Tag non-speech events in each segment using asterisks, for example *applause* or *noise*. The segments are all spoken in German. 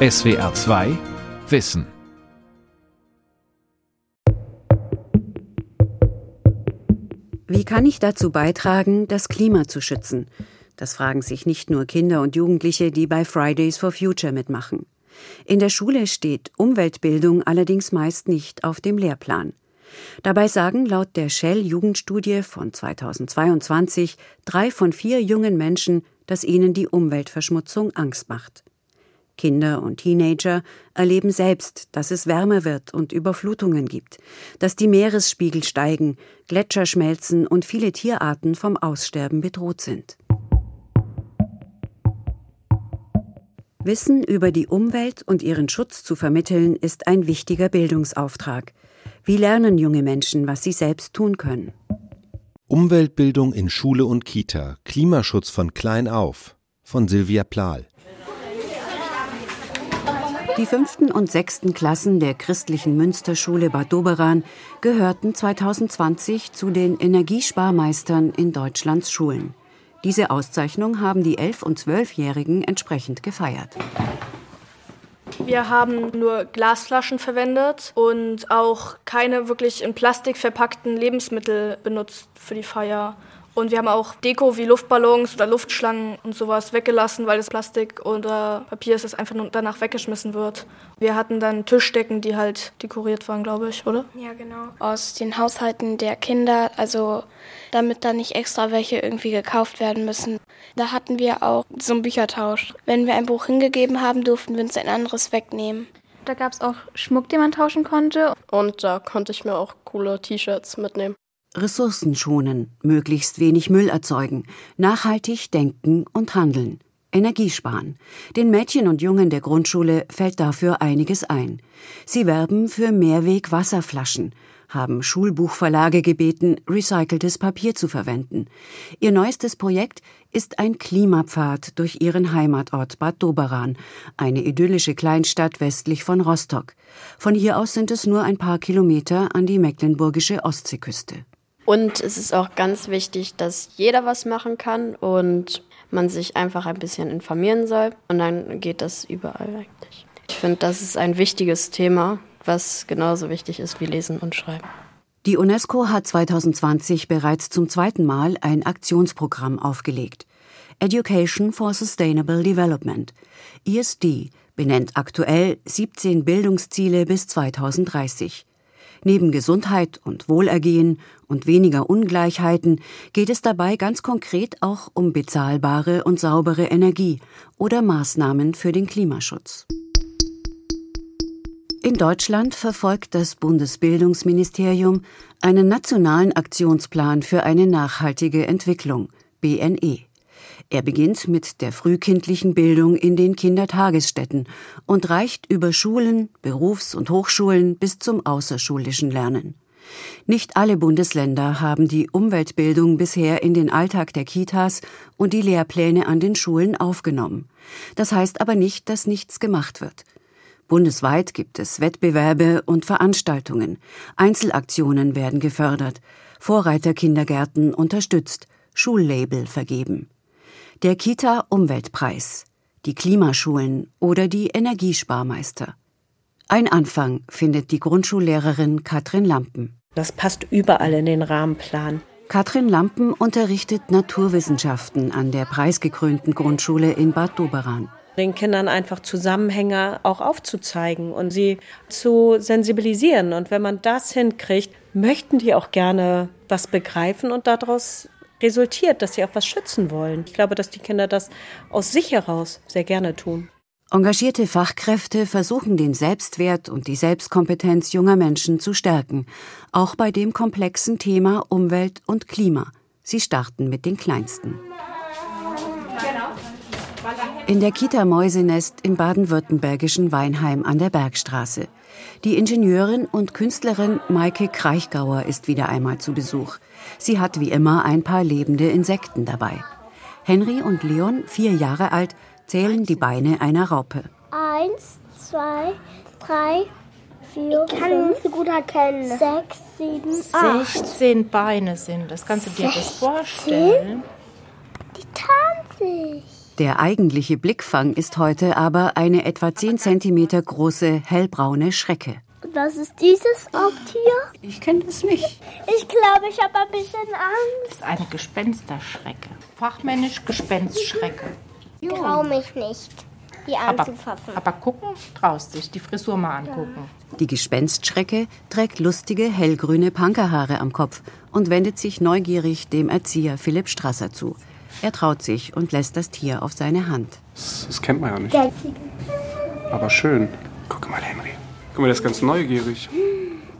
SWR 2 Wissen. Wie kann ich dazu beitragen, das Klima zu schützen? Das fragen sich nicht nur Kinder und Jugendliche, die bei Fridays for Future mitmachen. In der Schule steht Umweltbildung allerdings meist nicht auf dem Lehrplan. Dabei sagen laut der Shell Jugendstudie von 2022 drei von vier jungen Menschen, dass ihnen die Umweltverschmutzung Angst macht. Kinder und Teenager erleben selbst, dass es wärmer wird und Überflutungen gibt, dass die Meeresspiegel steigen, Gletscher schmelzen und viele Tierarten vom Aussterben bedroht sind. Wissen über die Umwelt und ihren Schutz zu vermitteln, ist ein wichtiger Bildungsauftrag. Wie lernen junge Menschen, was sie selbst tun können? Umweltbildung in Schule und Kita, Klimaschutz von klein auf, von Silvia Plahl. Die fünften und sechsten Klassen der christlichen Münsterschule Bad Doberan gehörten 2020 zu den Energiesparmeistern in Deutschlands Schulen. Diese Auszeichnung haben die 11- und 12-Jährigen entsprechend gefeiert. Wir haben nur Glasflaschen verwendet und auch keine wirklich in Plastik verpackten Lebensmittel benutzt für die Feier. Und wir haben auch Deko wie Luftballons oder Luftschlangen und sowas weggelassen, weil das Plastik oder Papier ist, das einfach nur danach weggeschmissen wird. Wir hatten dann Tischdecken, die halt dekoriert waren, glaube ich, oder? Ja, genau. Aus den Haushalten der Kinder, also damit da nicht extra welche irgendwie gekauft werden müssen. Da hatten wir auch so einen Büchertausch. Wenn wir ein Buch hingegeben haben, durften wir uns ein anderes wegnehmen. Da gab es auch Schmuck, den man tauschen konnte. Und da konnte ich mir auch coole T-Shirts mitnehmen. Ressourcen schonen, möglichst wenig Müll erzeugen, nachhaltig denken und handeln, Energie sparen. Den Mädchen und Jungen der Grundschule fällt dafür einiges ein. Sie werben für Mehrweg-Wasserflaschen, haben Schulbuchverlage gebeten, recyceltes Papier zu verwenden. Ihr neuestes Projekt ist ein Klimapfad durch ihren Heimatort Bad Doberan, eine idyllische Kleinstadt westlich von Rostock. Von hier aus sind es nur ein paar Kilometer an die mecklenburgische Ostseeküste. Und es ist auch ganz wichtig, dass jeder was machen kann und man sich einfach ein bisschen informieren soll. Und dann geht das überall eigentlich. Ich finde, das ist ein wichtiges Thema, was genauso wichtig ist wie Lesen und Schreiben. Die UNESCO hat 2020 bereits zum zweiten Mal ein Aktionsprogramm aufgelegt. Education for Sustainable Development. ESD benennt aktuell 17 Bildungsziele bis 2030. Neben Gesundheit und Wohlergehen und weniger Ungleichheiten geht es dabei ganz konkret auch um bezahlbare und saubere Energie oder Maßnahmen für den Klimaschutz. In Deutschland verfolgt das Bundesbildungsministerium einen nationalen Aktionsplan für eine nachhaltige Entwicklung BNE. Er beginnt mit der frühkindlichen Bildung in den Kindertagesstätten und reicht über Schulen, Berufs- und Hochschulen bis zum außerschulischen Lernen. Nicht alle Bundesländer haben die Umweltbildung bisher in den Alltag der Kitas und die Lehrpläne an den Schulen aufgenommen. Das heißt aber nicht, dass nichts gemacht wird. Bundesweit gibt es Wettbewerbe und Veranstaltungen. Einzelaktionen werden gefördert, Vorreiterkindergärten unterstützt, Schullabel vergeben der Kita-Umweltpreis, die Klimaschulen oder die Energiesparmeister. Ein Anfang findet die Grundschullehrerin Katrin Lampen. Das passt überall in den Rahmenplan. Katrin Lampen unterrichtet Naturwissenschaften an der preisgekrönten Grundschule in Bad Doberan. Den Kindern einfach Zusammenhänge auch aufzuzeigen und sie zu sensibilisieren. Und wenn man das hinkriegt, möchten die auch gerne was begreifen und daraus resultiert, dass sie auch was schützen wollen. Ich glaube, dass die Kinder das aus sich heraus sehr gerne tun. Engagierte Fachkräfte versuchen den Selbstwert und die Selbstkompetenz junger Menschen zu stärken, auch bei dem komplexen Thema Umwelt und Klima. Sie starten mit den Kleinsten. In der Kita Mäusenest im baden-württembergischen Weinheim an der Bergstraße. Die Ingenieurin und Künstlerin Maike Kraichgauer ist wieder einmal zu Besuch. Sie hat wie immer ein paar lebende Insekten dabei. Henry und Leon, vier Jahre alt, zählen die Beine einer Raupe. Eins, zwei, drei, vier, ich kann fünf, nicht so gut erkennen. Sechs, sieben, acht. 16 Beine sind das. Kannst du dir das vorstellen? Die tarnt sich. Der eigentliche Blickfang ist heute aber eine etwa 10 cm große hellbraune Schrecke. Was ist dieses Raubtier? Ich kenne das nicht. Ich glaube, ich habe ein bisschen Angst. Das ist eine Gespensterschrecke. Fachmännisch Gespenstschrecke. Ich traue mich nicht, die anzufassen. Aber, aber gucken traust dich, die Frisur mal angucken. Die Gespenstschrecke trägt lustige hellgrüne Punkerhaare am Kopf und wendet sich neugierig dem Erzieher Philipp Strasser zu. Er traut sich und lässt das Tier auf seine Hand. Das, das kennt man ja nicht. Aber schön. Guck mal, Henry. Guck mal, der ist ganz neugierig.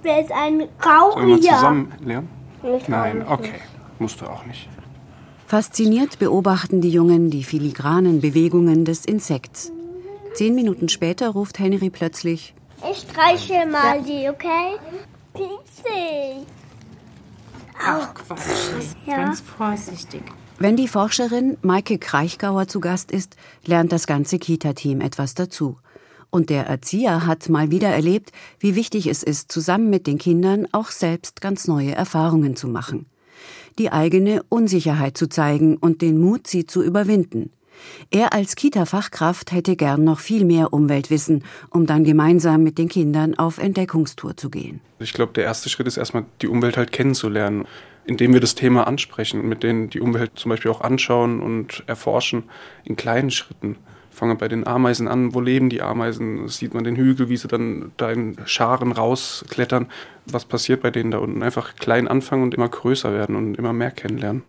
Wer ist ein Sollen wir Raubtier? zusammen lernen? Nein, okay. Musst du auch nicht. Fasziniert beobachten die Jungen die filigranen Bewegungen des Insekts. Zehn Minuten später ruft Henry plötzlich Ich streiche mal die, okay? Piepsig. Ach Quatsch, Ja. ganz vorsichtig. Wenn die Forscherin Maike Kraichgauer zu Gast ist, lernt das ganze Kita-Team etwas dazu. Und der Erzieher hat mal wieder erlebt, wie wichtig es ist, zusammen mit den Kindern auch selbst ganz neue Erfahrungen zu machen. Die eigene Unsicherheit zu zeigen und den Mut, sie zu überwinden. Er als Kita-Fachkraft hätte gern noch viel mehr Umweltwissen, um dann gemeinsam mit den Kindern auf Entdeckungstour zu gehen. Ich glaube, der erste Schritt ist erstmal, die Umwelt halt kennenzulernen, indem wir das Thema ansprechen, mit denen die Umwelt zum Beispiel auch anschauen und erforschen in kleinen Schritten. Fangen wir bei den Ameisen an, wo leben die Ameisen? Sieht man den Hügel, wie sie dann da in Scharen rausklettern. Was passiert bei denen da unten? Einfach klein anfangen und immer größer werden und immer mehr kennenlernen.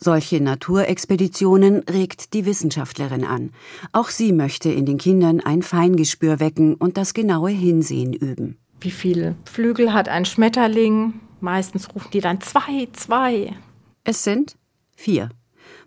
Solche Naturexpeditionen regt die Wissenschaftlerin an. Auch sie möchte in den Kindern ein Feingespür wecken und das genaue Hinsehen üben. Wie viele Flügel hat ein Schmetterling? Meistens rufen die dann zwei, zwei. Es sind vier.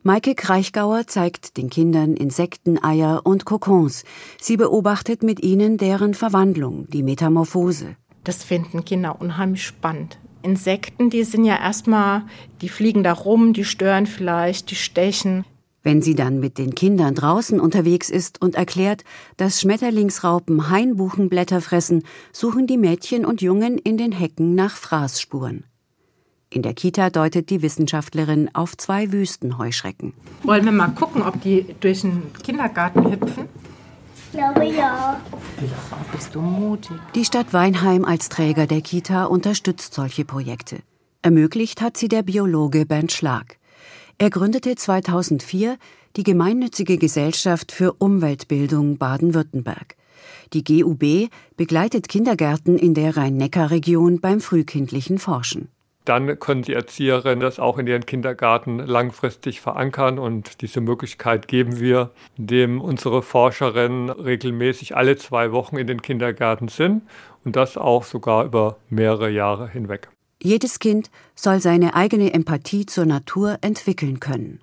Maike Kraichgauer zeigt den Kindern Insekten, Eier und Kokons. Sie beobachtet mit ihnen deren Verwandlung, die Metamorphose. Das finden Kinder unheimlich spannend. Insekten, die sind ja erstmal, die fliegen da rum, die stören vielleicht, die stechen. Wenn sie dann mit den Kindern draußen unterwegs ist und erklärt, dass Schmetterlingsraupen Hainbuchenblätter fressen, suchen die Mädchen und Jungen in den Hecken nach Fraßspuren. In der Kita deutet die Wissenschaftlerin auf zwei Wüstenheuschrecken. Wollen wir mal gucken, ob die durch den Kindergarten hüpfen? Ich glaube ja. Bist du mutig? Die Stadt Weinheim als Träger der Kita unterstützt solche Projekte. Ermöglicht hat sie der Biologe Bernd Schlag. Er gründete 2004 die Gemeinnützige Gesellschaft für Umweltbildung Baden-Württemberg. Die GUB begleitet Kindergärten in der Rhein-Neckar-Region beim frühkindlichen Forschen. Dann können die Erzieherinnen das auch in ihren Kindergarten langfristig verankern und diese Möglichkeit geben wir, indem unsere Forscherinnen regelmäßig alle zwei Wochen in den Kindergärten sind und das auch sogar über mehrere Jahre hinweg. Jedes Kind soll seine eigene Empathie zur Natur entwickeln können.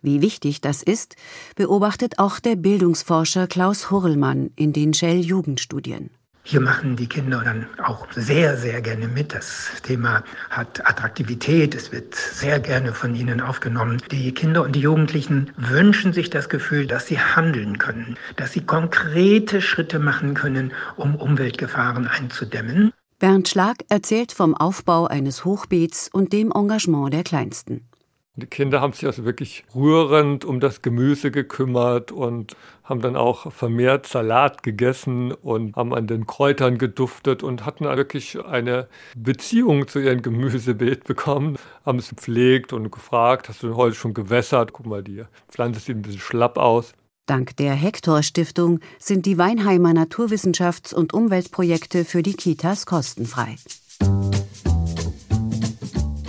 Wie wichtig das ist, beobachtet auch der Bildungsforscher Klaus Hurlmann in den Shell-Jugendstudien. Hier machen die Kinder dann auch sehr, sehr gerne mit. Das Thema hat Attraktivität, es wird sehr gerne von ihnen aufgenommen. Die Kinder und die Jugendlichen wünschen sich das Gefühl, dass sie handeln können, dass sie konkrete Schritte machen können, um Umweltgefahren einzudämmen. Bernd Schlag erzählt vom Aufbau eines Hochbeets und dem Engagement der Kleinsten. Die Kinder haben sich also wirklich rührend um das Gemüse gekümmert und haben dann auch vermehrt Salat gegessen und haben an den Kräutern geduftet und hatten wirklich eine Beziehung zu ihrem Gemüsebeet *laughs* bekommen. Haben es gepflegt und gefragt, hast du heute schon gewässert? Guck mal, die Pflanze sieht ein bisschen schlapp aus. Dank der Hector Stiftung sind die Weinheimer Naturwissenschafts- und Umweltprojekte für die Kitas kostenfrei.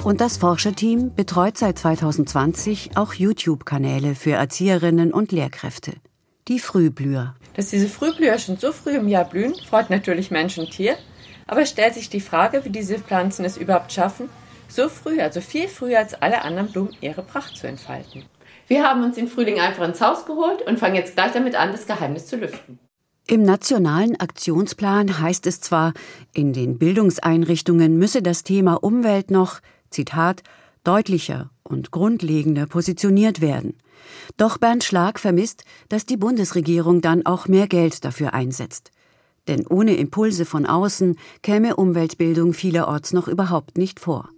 Und das Forscherteam betreut seit 2020 auch YouTube-Kanäle für Erzieherinnen und Lehrkräfte. Die Frühblüher. Dass diese Frühblüher schon so früh im Jahr blühen, freut natürlich Mensch und Tier. Aber es stellt sich die Frage, wie diese Pflanzen es überhaupt schaffen, so früh, also viel früher als alle anderen Blumen, ihre Pracht zu entfalten. Wir haben uns den Frühling einfach ins Haus geholt und fangen jetzt gleich damit an, das Geheimnis zu lüften. Im nationalen Aktionsplan heißt es zwar, in den Bildungseinrichtungen müsse das Thema Umwelt noch, Zitat, deutlicher und grundlegender positioniert werden. Doch Bernd Schlag vermisst, dass die Bundesregierung dann auch mehr Geld dafür einsetzt. Denn ohne Impulse von außen käme Umweltbildung vielerorts noch überhaupt nicht vor.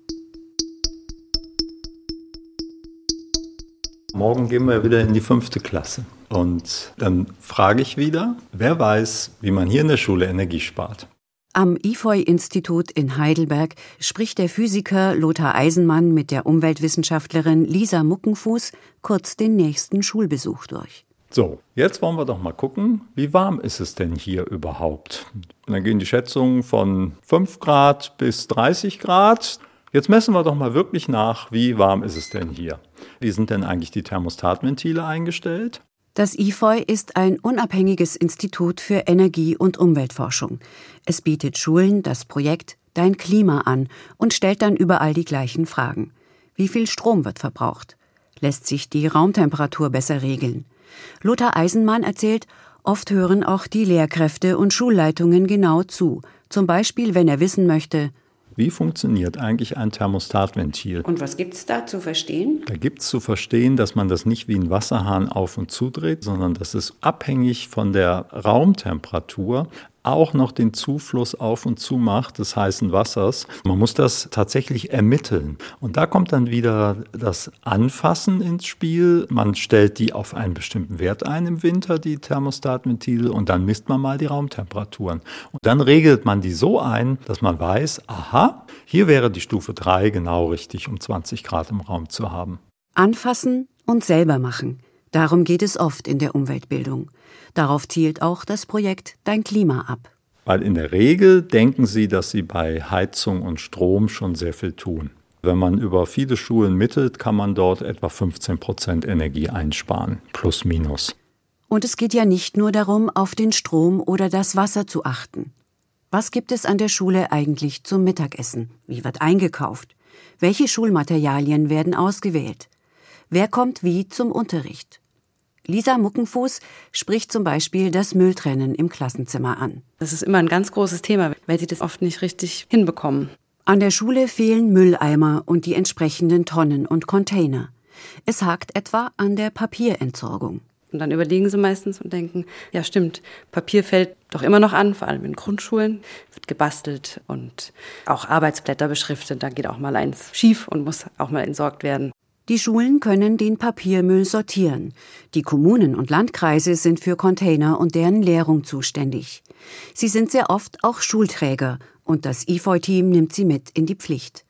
Morgen gehen wir wieder in die fünfte Klasse. Und dann frage ich wieder, wer weiß, wie man hier in der Schule Energie spart. Am IFOI-Institut in Heidelberg spricht der Physiker Lothar Eisenmann mit der Umweltwissenschaftlerin Lisa Muckenfuß kurz den nächsten Schulbesuch durch. So, jetzt wollen wir doch mal gucken, wie warm ist es denn hier überhaupt? Und dann gehen die Schätzungen von 5 Grad bis 30 Grad. Jetzt messen wir doch mal wirklich nach, wie warm ist es denn hier? Wie sind denn eigentlich die Thermostatventile eingestellt? Das IFOI ist ein unabhängiges Institut für Energie- und Umweltforschung. Es bietet Schulen das Projekt Dein Klima an und stellt dann überall die gleichen Fragen. Wie viel Strom wird verbraucht? Lässt sich die Raumtemperatur besser regeln? Lothar Eisenmann erzählt, oft hören auch die Lehrkräfte und Schulleitungen genau zu. Zum Beispiel, wenn er wissen möchte, wie funktioniert eigentlich ein Thermostatventil? Und was gibt es da zu verstehen? Da gibt es zu verstehen, dass man das nicht wie ein Wasserhahn auf und zudreht, sondern dass es abhängig von der Raumtemperatur auch noch den Zufluss auf und zu macht des heißen Wassers. Man muss das tatsächlich ermitteln. Und da kommt dann wieder das Anfassen ins Spiel. Man stellt die auf einen bestimmten Wert ein im Winter, die Thermostatventile, und dann misst man mal die Raumtemperaturen. Und dann regelt man die so ein, dass man weiß, aha, hier wäre die Stufe 3 genau richtig, um 20 Grad im Raum zu haben. Anfassen und selber machen. Darum geht es oft in der Umweltbildung. Darauf zielt auch das Projekt Dein Klima ab. Weil in der Regel denken sie, dass sie bei Heizung und Strom schon sehr viel tun. Wenn man über viele Schulen mittelt, kann man dort etwa 15 Prozent Energie einsparen, plus minus. Und es geht ja nicht nur darum, auf den Strom oder das Wasser zu achten. Was gibt es an der Schule eigentlich zum Mittagessen? Wie wird eingekauft? Welche Schulmaterialien werden ausgewählt? Wer kommt wie zum Unterricht? Lisa Muckenfuß spricht zum Beispiel das Mülltrennen im Klassenzimmer an. Das ist immer ein ganz großes Thema, weil sie das oft nicht richtig hinbekommen. An der Schule fehlen Mülleimer und die entsprechenden Tonnen und Container. Es hakt etwa an der Papierentsorgung. Und dann überlegen sie meistens und denken, ja stimmt, Papier fällt doch immer noch an, vor allem in Grundschulen, wird gebastelt und auch Arbeitsblätter beschriftet, da geht auch mal eins schief und muss auch mal entsorgt werden. Die Schulen können den Papiermüll sortieren. Die Kommunen und Landkreise sind für Container und deren Leerung zuständig. Sie sind sehr oft auch Schulträger und das IFOI-Team nimmt sie mit in die Pflicht.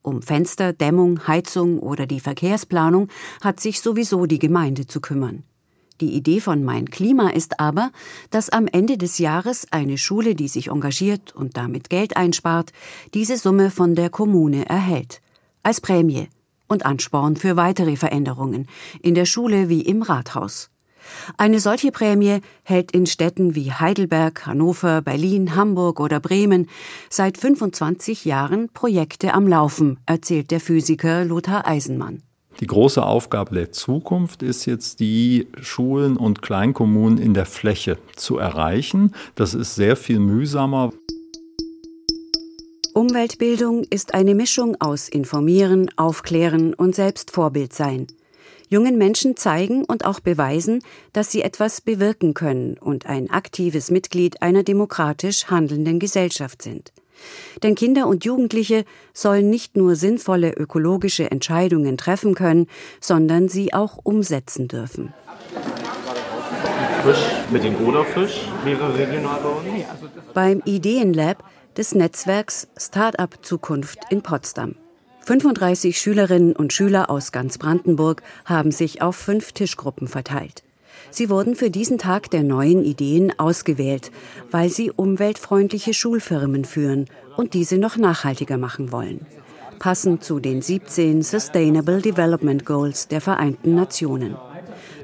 Um Fenster, Dämmung, Heizung oder die Verkehrsplanung hat sich sowieso die Gemeinde zu kümmern. Die Idee von Mein Klima ist aber, dass am Ende des Jahres eine Schule, die sich engagiert und damit Geld einspart, diese Summe von der Kommune erhält. Als Prämie und Ansporn für weitere Veränderungen in der Schule wie im Rathaus. Eine solche Prämie hält in Städten wie Heidelberg, Hannover, Berlin, Hamburg oder Bremen seit 25 Jahren Projekte am Laufen, erzählt der Physiker Lothar Eisenmann. Die große Aufgabe der Zukunft ist jetzt, die Schulen und Kleinkommunen in der Fläche zu erreichen. Das ist sehr viel mühsamer. Umweltbildung ist eine Mischung aus Informieren, Aufklären und selbst Vorbild sein. Jungen Menschen zeigen und auch beweisen, dass sie etwas bewirken können und ein aktives Mitglied einer demokratisch handelnden Gesellschaft sind. Denn Kinder und Jugendliche sollen nicht nur sinnvolle ökologische Entscheidungen treffen können, sondern sie auch umsetzen dürfen. Fisch mit dem Goderfisch wäre regional bei uns. Beim Ideenlab des Netzwerks Startup Zukunft in Potsdam. 35 Schülerinnen und Schüler aus ganz Brandenburg haben sich auf fünf Tischgruppen verteilt. Sie wurden für diesen Tag der neuen Ideen ausgewählt, weil sie umweltfreundliche Schulfirmen führen und diese noch nachhaltiger machen wollen. Passend zu den 17 Sustainable Development Goals der Vereinten Nationen.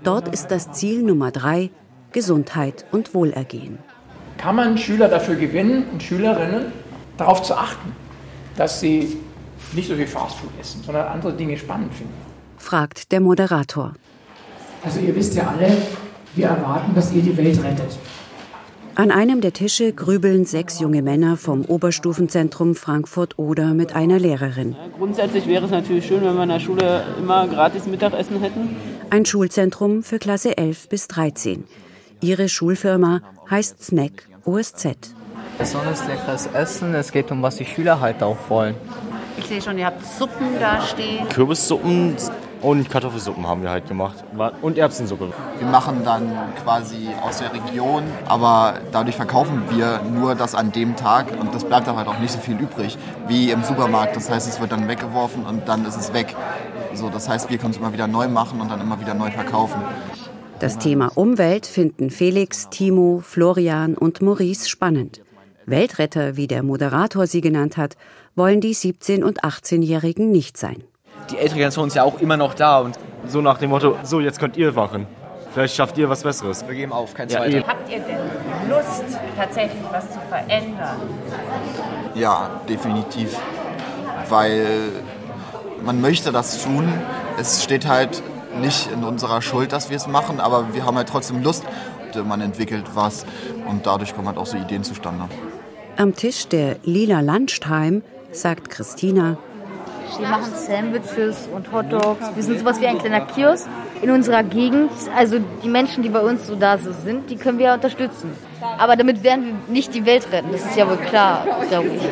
Dort ist das Ziel Nummer drei Gesundheit und Wohlergehen kann man Schüler dafür gewinnen und Schülerinnen darauf zu achten, dass sie nicht so viel Fastfood essen, sondern andere Dinge spannend finden. Fragt der Moderator. Also ihr wisst ja alle, wir erwarten, dass ihr die Welt rettet. An einem der Tische grübeln sechs junge Männer vom Oberstufenzentrum Frankfurt-Oder mit einer Lehrerin. Grundsätzlich wäre es natürlich schön, wenn wir in der Schule immer gratis Mittagessen hätten. Ein Schulzentrum für Klasse 11 bis 13. Ihre Schulfirma heißt Snack OSZ. Besonders leckeres Essen, es geht um was die Schüler halt auch wollen. Ich sehe schon, ihr habt Suppen da stehen. Kürbissuppen, Und Kartoffelsuppen haben wir halt gemacht. Und Erbsensuppe. Wir machen dann quasi aus der Region, aber dadurch verkaufen wir nur das an dem Tag und das bleibt dann halt auch nicht so viel übrig wie im Supermarkt. Das heißt, es wird dann weggeworfen und dann ist es weg. So, das heißt, wir können es immer wieder neu machen und dann immer wieder neu verkaufen. Das Thema Umwelt finden Felix, Timo, Florian und Maurice spannend. Weltretter, wie der Moderator sie genannt hat, wollen die 17- und 18-Jährigen nicht sein. Die ältere Generation ist ja auch immer noch da und so nach dem Motto, so jetzt könnt ihr wachen. Vielleicht schafft ihr was Besseres. Wir geben auf, kein ja, Zweiter. Habt ihr denn Lust, tatsächlich was zu verändern? Ja, definitiv. Weil man möchte das tun. Es steht halt nicht in unserer Schuld, dass wir es machen, aber wir haben halt trotzdem Lust. Man entwickelt was und dadurch kommen halt auch so Ideen zustande. Am Tisch der Lila Lunchtime sagt Christina, wir machen Sandwiches und Hotdogs. Wir sind sowas wie ein kleiner Kiosk in unserer Gegend. Also die Menschen, die bei uns so da so sind, die können wir unterstützen. Aber damit werden wir nicht die Welt retten. Das ist ja wohl klar, glaube ich.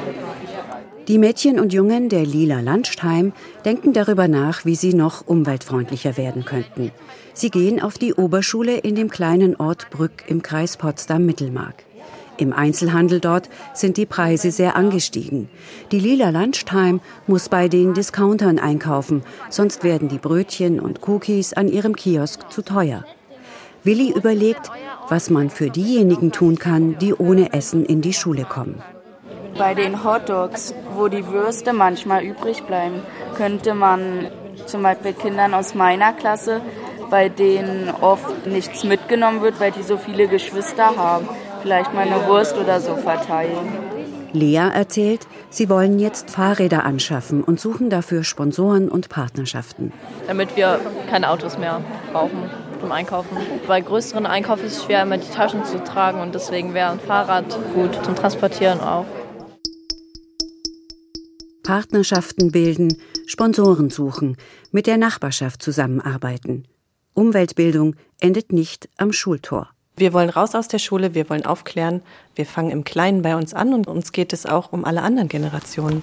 Die Mädchen und Jungen der Lila Lunchtime denken darüber nach, wie sie noch umweltfreundlicher werden könnten. Sie gehen auf die Oberschule in dem kleinen Ort Brück im Kreis Potsdam-Mittelmark. Im Einzelhandel dort sind die Preise sehr angestiegen. Die Lila Lunchtime muss bei den Discountern einkaufen, sonst werden die Brötchen und Cookies an ihrem Kiosk zu teuer. Willi überlegt, was man für diejenigen tun kann, die ohne Essen in die Schule kommen. Bei den Hotdogs, wo die Würste manchmal übrig bleiben, könnte man zum Beispiel Kindern aus meiner Klasse, bei denen oft nichts mitgenommen wird, weil die so viele Geschwister haben, vielleicht mal eine Wurst oder so verteilen. Lea erzählt, sie wollen jetzt Fahrräder anschaffen und suchen dafür Sponsoren und Partnerschaften. Damit wir keine Autos mehr brauchen zum Einkaufen. Bei größeren Einkauf ist es schwer, immer die Taschen zu tragen und deswegen wäre ein Fahrrad gut zum Transportieren auch. Partnerschaften bilden, Sponsoren suchen, mit der Nachbarschaft zusammenarbeiten. Umweltbildung endet nicht am Schultor. Wir wollen raus aus der Schule, wir wollen aufklären, wir fangen im Kleinen bei uns an und uns geht es auch um alle anderen Generationen.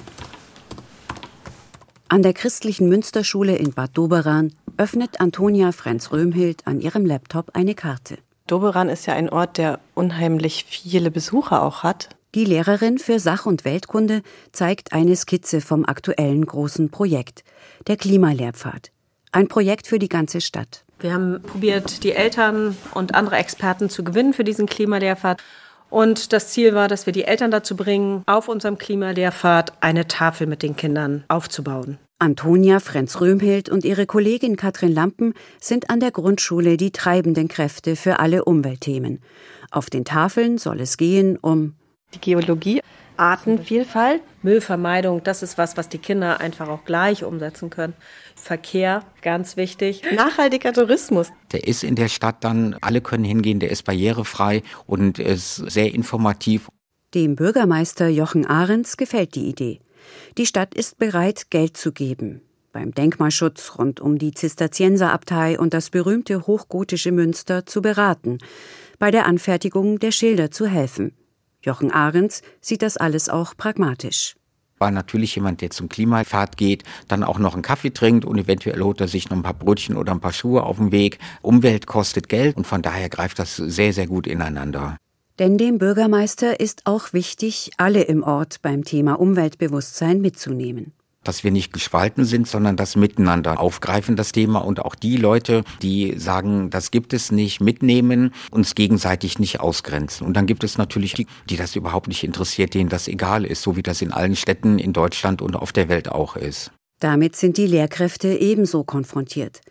An der christlichen Münsterschule in Bad Doberan öffnet Antonia Frenz-Röhmhild an ihrem Laptop eine Karte. Doberan ist ja ein Ort, der unheimlich viele Besucher auch hat. Die Lehrerin für Sach- und Weltkunde zeigt eine Skizze vom aktuellen großen Projekt, der Klimalehrpfad. Ein Projekt für die ganze Stadt. Wir haben probiert, die Eltern und andere Experten zu gewinnen für diesen Klimalehrpfad. Und das Ziel war, dass wir die Eltern dazu bringen, auf unserem Klimalehrpfad eine Tafel mit den Kindern aufzubauen. Antonia Frenz-Röhmhild und ihre Kollegin Katrin Lampen sind an der Grundschule die treibenden Kräfte für alle Umweltthemen. Auf den Tafeln soll es gehen um die Geologie, Artenvielfalt, Müllvermeidung, das ist was, was die Kinder einfach auch gleich umsetzen können. Verkehr, ganz wichtig. Nachhaltiger Tourismus. Der ist in der Stadt dann, alle können hingehen, der ist barrierefrei und ist sehr informativ. Dem Bürgermeister Jochen Ahrens gefällt die Idee. Die Stadt ist bereit, Geld zu geben. Beim Denkmalschutz rund um die Zisterzienserabtei und das berühmte hochgotische Münster zu beraten. Bei der Anfertigung der Schilder zu helfen. Jochen Ahrens sieht das alles auch pragmatisch. War natürlich jemand, der zum Klimafahrt geht, dann auch noch einen Kaffee trinkt und eventuell holt er sich noch ein paar Brötchen oder ein paar Schuhe auf dem Weg. Umwelt kostet Geld und von daher greift das sehr, sehr gut ineinander. Denn dem Bürgermeister ist auch wichtig, alle im Ort beim Thema Umweltbewusstsein mitzunehmen dass wir nicht gespalten sind, sondern das miteinander aufgreifen, das Thema und auch die Leute, die sagen, das gibt es nicht, mitnehmen, uns gegenseitig nicht ausgrenzen. Und dann gibt es natürlich die, die das überhaupt nicht interessiert, denen das egal ist, so wie das in allen Städten in Deutschland und auf der Welt auch ist. Damit sind die Lehrkräfte ebenso konfrontiert.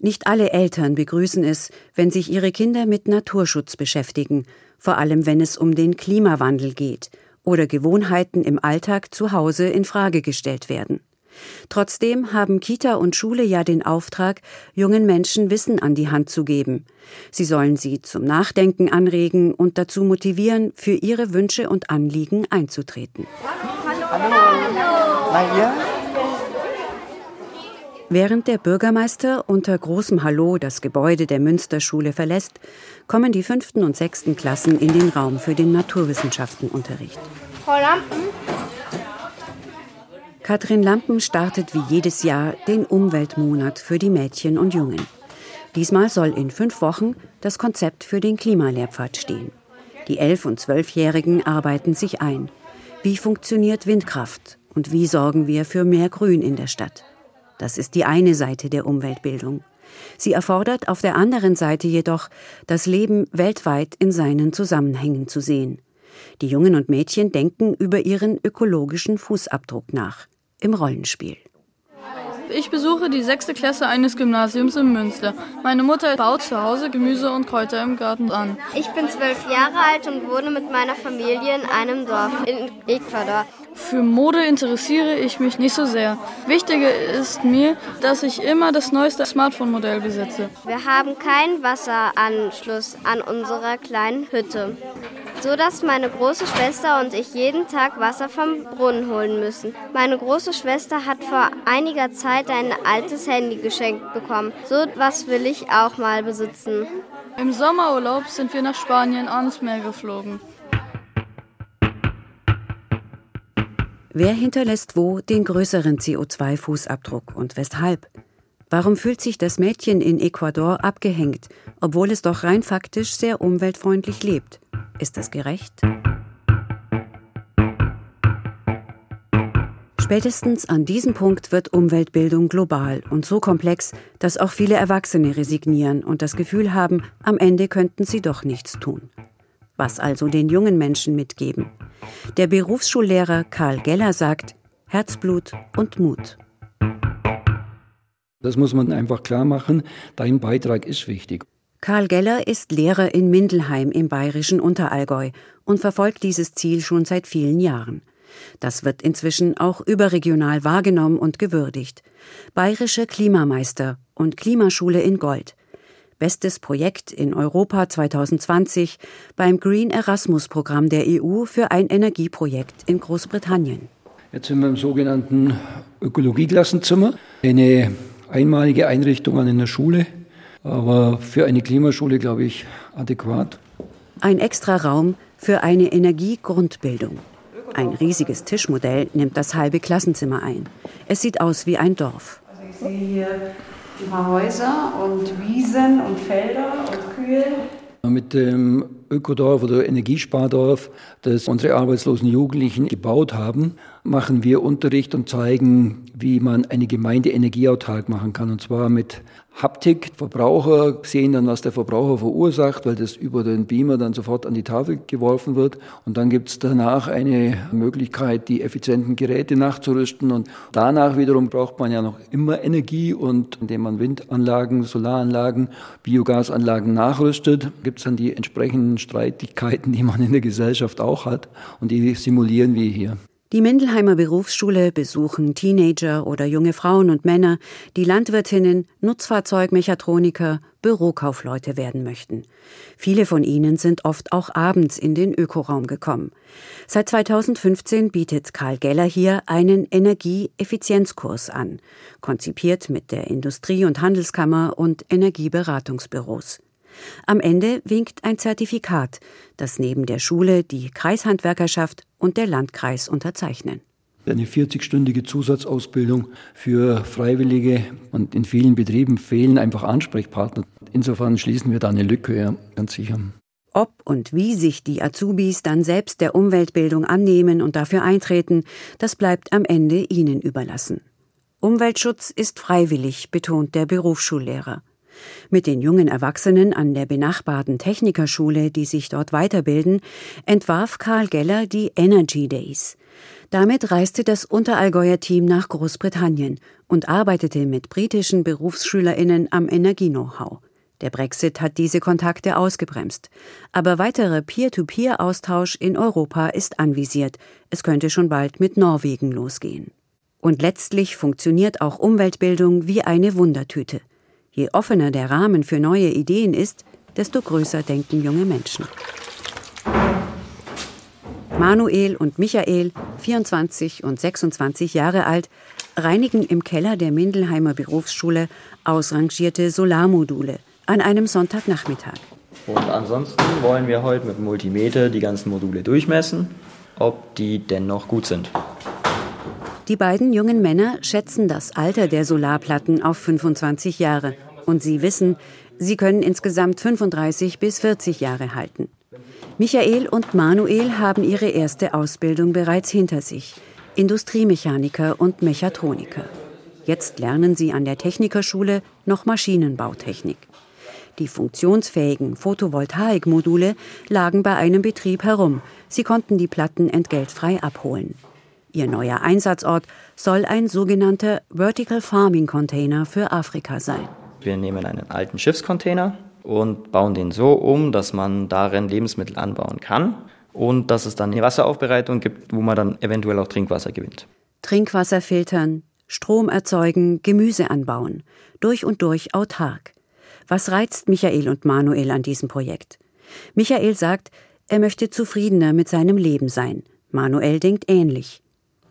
Nicht alle Eltern begrüßen es, wenn sich ihre Kinder mit Naturschutz beschäftigen, vor allem wenn es um den Klimawandel geht oder Gewohnheiten im Alltag zu Hause in Frage gestellt werden. Trotzdem haben Kita und Schule ja den Auftrag, jungen Menschen Wissen an die Hand zu geben. Sie sollen sie zum Nachdenken anregen und dazu motivieren, für ihre Wünsche und Anliegen einzutreten. Hallo. Hallo. Während der Bürgermeister unter großem Hallo das Gebäude der Münsterschule verlässt, kommen die fünften und sechsten Klassen in den Raum für den Naturwissenschaftenunterricht. Frau Lampen? Katrin Lampen startet wie jedes Jahr den Umweltmonat für die Mädchen und Jungen. Diesmal soll in fünf Wochen das Konzept für den Klimalehrpfad stehen. Die Elf- und Zwölfjährigen arbeiten sich ein. Wie funktioniert Windkraft und wie sorgen wir für mehr Grün in der Stadt? Das ist die eine Seite der Umweltbildung. Sie erfordert auf der anderen Seite jedoch, das Leben weltweit in seinen Zusammenhängen zu sehen. Die Jungen und Mädchen denken über ihren ökologischen Fußabdruck nach im Rollenspiel. Ich besuche die sechste Klasse eines Gymnasiums in Münster. Meine Mutter baut zu Hause Gemüse und Kräuter im Garten an. Ich bin zwölf Jahre alt und wohne mit meiner Familie in einem Dorf in Ecuador. Für Mode interessiere ich mich nicht so sehr. Wichtiger ist mir, dass ich immer das neueste Smartphone-Modell besitze. Wir haben keinen Wasseranschluss an unserer kleinen Hütte so dass meine große Schwester und ich jeden Tag Wasser vom Brunnen holen müssen. Meine große Schwester hat vor einiger Zeit ein altes Handy geschenkt bekommen. So was will ich auch mal besitzen. Im Sommerurlaub sind wir nach Spanien ans Meer geflogen. Wer hinterlässt wo den größeren CO2-Fußabdruck und weshalb? Warum fühlt sich das Mädchen in Ecuador abgehängt, obwohl es doch rein faktisch sehr umweltfreundlich lebt? Ist das gerecht? Spätestens an diesem Punkt wird Umweltbildung global und so komplex, dass auch viele Erwachsene resignieren und das Gefühl haben, am Ende könnten sie doch nichts tun. Was also den jungen Menschen mitgeben? Der Berufsschullehrer Karl Geller sagt Herzblut und Mut. Das muss man einfach klar machen. Dein Beitrag ist wichtig. Karl Geller ist Lehrer in Mindelheim im bayerischen Unterallgäu und verfolgt dieses Ziel schon seit vielen Jahren. Das wird inzwischen auch überregional wahrgenommen und gewürdigt. Bayerische Klimameister und Klimaschule in Gold. Bestes Projekt in Europa 2020 beim Green Erasmus Programm der EU für ein Energieprojekt in Großbritannien. Jetzt sind wir im sogenannten Ökologieklassenzimmer, eine einmalige Einrichtung an einer Schule, aber für eine Klimaschule, glaube ich, adäquat. Ein extra Raum für eine Energiegrundbildung. Ein riesiges Tischmodell nimmt das halbe Klassenzimmer ein. Es sieht aus wie ein Dorf. Also ich sehe hier ein paar Häuser und Wiesen und Felder und Kühe. Mit dem Ökodorf oder Energiespardorf, das unsere arbeitslosen Jugendlichen gebaut haben, machen wir Unterricht und zeigen, wie man eine Gemeinde energieautark machen kann. Und zwar mit Haptik. Verbraucher sehen dann, was der Verbraucher verursacht, weil das über den Beamer dann sofort an die Tafel geworfen wird. Und dann gibt es danach eine Möglichkeit, die effizienten Geräte nachzurüsten. Und danach wiederum braucht man ja noch immer Energie. Und indem man Windanlagen, Solaranlagen, Biogasanlagen nachrüstet, gibt es dann die entsprechenden Streitigkeiten, die man in der Gesellschaft auch hat. Und die simulieren wir hier. Die Mendelheimer Berufsschule besuchen Teenager oder junge Frauen und Männer, die Landwirtinnen, Nutzfahrzeugmechatroniker, Bürokaufleute werden möchten. Viele von ihnen sind oft auch abends in den Ökoraum gekommen. Seit 2015 bietet Karl Geller hier einen Energieeffizienzkurs an, konzipiert mit der Industrie- und Handelskammer und Energieberatungsbüros. Am Ende winkt ein Zertifikat, das neben der Schule die Kreishandwerkerschaft und der Landkreis unterzeichnen. Eine 40-stündige Zusatzausbildung für Freiwillige und in vielen Betrieben fehlen einfach Ansprechpartner. Insofern schließen wir da eine Lücke, ja, ganz sicher. Ob und wie sich die Azubis dann selbst der Umweltbildung annehmen und dafür eintreten, das bleibt am Ende ihnen überlassen. Umweltschutz ist freiwillig, betont der Berufsschullehrer. Mit den jungen Erwachsenen an der benachbarten Technikerschule, die sich dort weiterbilden, entwarf Karl Geller die Energy Days. Damit reiste das Unterallgäuer Team nach Großbritannien und arbeitete mit britischen Berufsschülerinnen am Energie-Know-how. Der Brexit hat diese Kontakte ausgebremst. Aber weiterer Peer-to-Peer-Austausch in Europa ist anvisiert. Es könnte schon bald mit Norwegen losgehen. Und letztlich funktioniert auch Umweltbildung wie eine Wundertüte. Je offener der Rahmen für neue Ideen ist, desto größer denken junge Menschen. Manuel und Michael, 24 und 26 Jahre alt, reinigen im Keller der Mindelheimer Berufsschule ausrangierte Solarmodule an einem Sonntagnachmittag. Und ansonsten wollen wir heute mit Multimeter die ganzen Module durchmessen, ob die denn noch gut sind. Die beiden jungen Männer schätzen das Alter der Solarplatten auf 25 Jahre. Und sie wissen, sie können insgesamt 35 bis 40 Jahre halten. Michael und Manuel haben ihre erste Ausbildung bereits hinter sich. Industriemechaniker und Mechatroniker. Jetzt lernen sie an der Technikerschule noch Maschinenbautechnik. Die funktionsfähigen Photovoltaikmodule lagen bei einem Betrieb herum. Sie konnten die Platten entgeltfrei abholen. Ihr neuer Einsatzort soll ein sogenannter Vertical Farming Container für Afrika sein. Wir nehmen einen alten Schiffscontainer und bauen den so um, dass man darin Lebensmittel anbauen kann und dass es dann eine Wasseraufbereitung gibt, wo man dann eventuell auch Trinkwasser gewinnt. Trinkwasser filtern, Strom erzeugen, Gemüse anbauen, durch und durch autark. Was reizt Michael und Manuel an diesem Projekt? Michael sagt, er möchte zufriedener mit seinem Leben sein. Manuel denkt ähnlich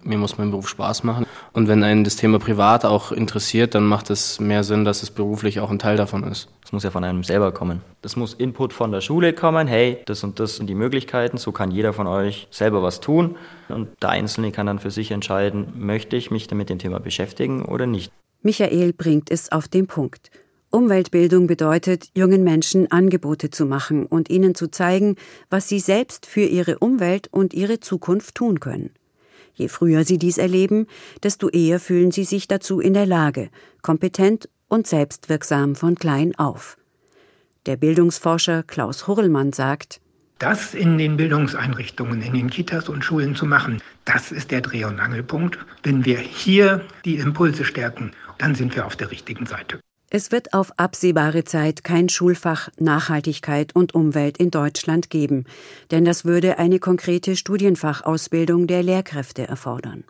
mir muss mein Beruf Spaß machen. Und wenn einen das Thema privat auch interessiert, dann macht es mehr Sinn, dass es beruflich auch ein Teil davon ist. Das muss ja von einem selber kommen. Das muss Input von der Schule kommen. Hey, das und das sind die Möglichkeiten. So kann jeder von euch selber was tun. Und der Einzelne kann dann für sich entscheiden, möchte ich mich damit dem Thema beschäftigen oder nicht. Michael bringt es auf den Punkt. Umweltbildung bedeutet, jungen Menschen Angebote zu machen und ihnen zu zeigen, was sie selbst für ihre Umwelt und ihre Zukunft tun können. Je früher sie dies erleben, desto eher fühlen sie sich dazu in der Lage, kompetent und selbstwirksam von klein auf. Der Bildungsforscher Klaus Hurlmann sagt, das in den Bildungseinrichtungen, in den Kitas und Schulen zu machen, das ist der Dreh- und Angelpunkt. Wenn wir hier die Impulse stärken, dann sind wir auf der richtigen Seite. Es wird auf absehbare Zeit kein Schulfach Nachhaltigkeit und Umwelt in Deutschland geben, denn das würde eine konkrete Studienfachausbildung der Lehrkräfte erfordern.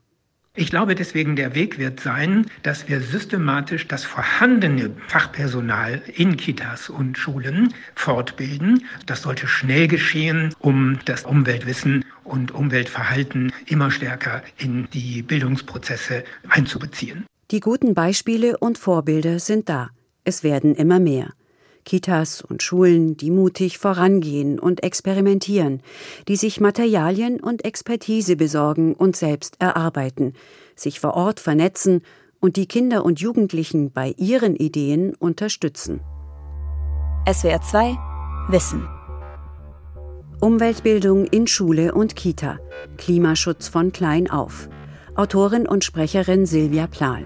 Ich glaube deswegen, der Weg wird sein, dass wir systematisch das vorhandene Fachpersonal in Kitas und Schulen fortbilden. Das sollte schnell geschehen, um das Umweltwissen und Umweltverhalten immer stärker in die Bildungsprozesse einzubeziehen. Die guten Beispiele und Vorbilder sind da. Es werden immer mehr. Kitas und Schulen, die mutig vorangehen und experimentieren, die sich Materialien und Expertise besorgen und selbst erarbeiten, sich vor Ort vernetzen und die Kinder und Jugendlichen bei ihren Ideen unterstützen. SWR 2 Wissen Umweltbildung in Schule und Kita. Klimaschutz von klein auf. Autorin und Sprecherin Silvia Plahl.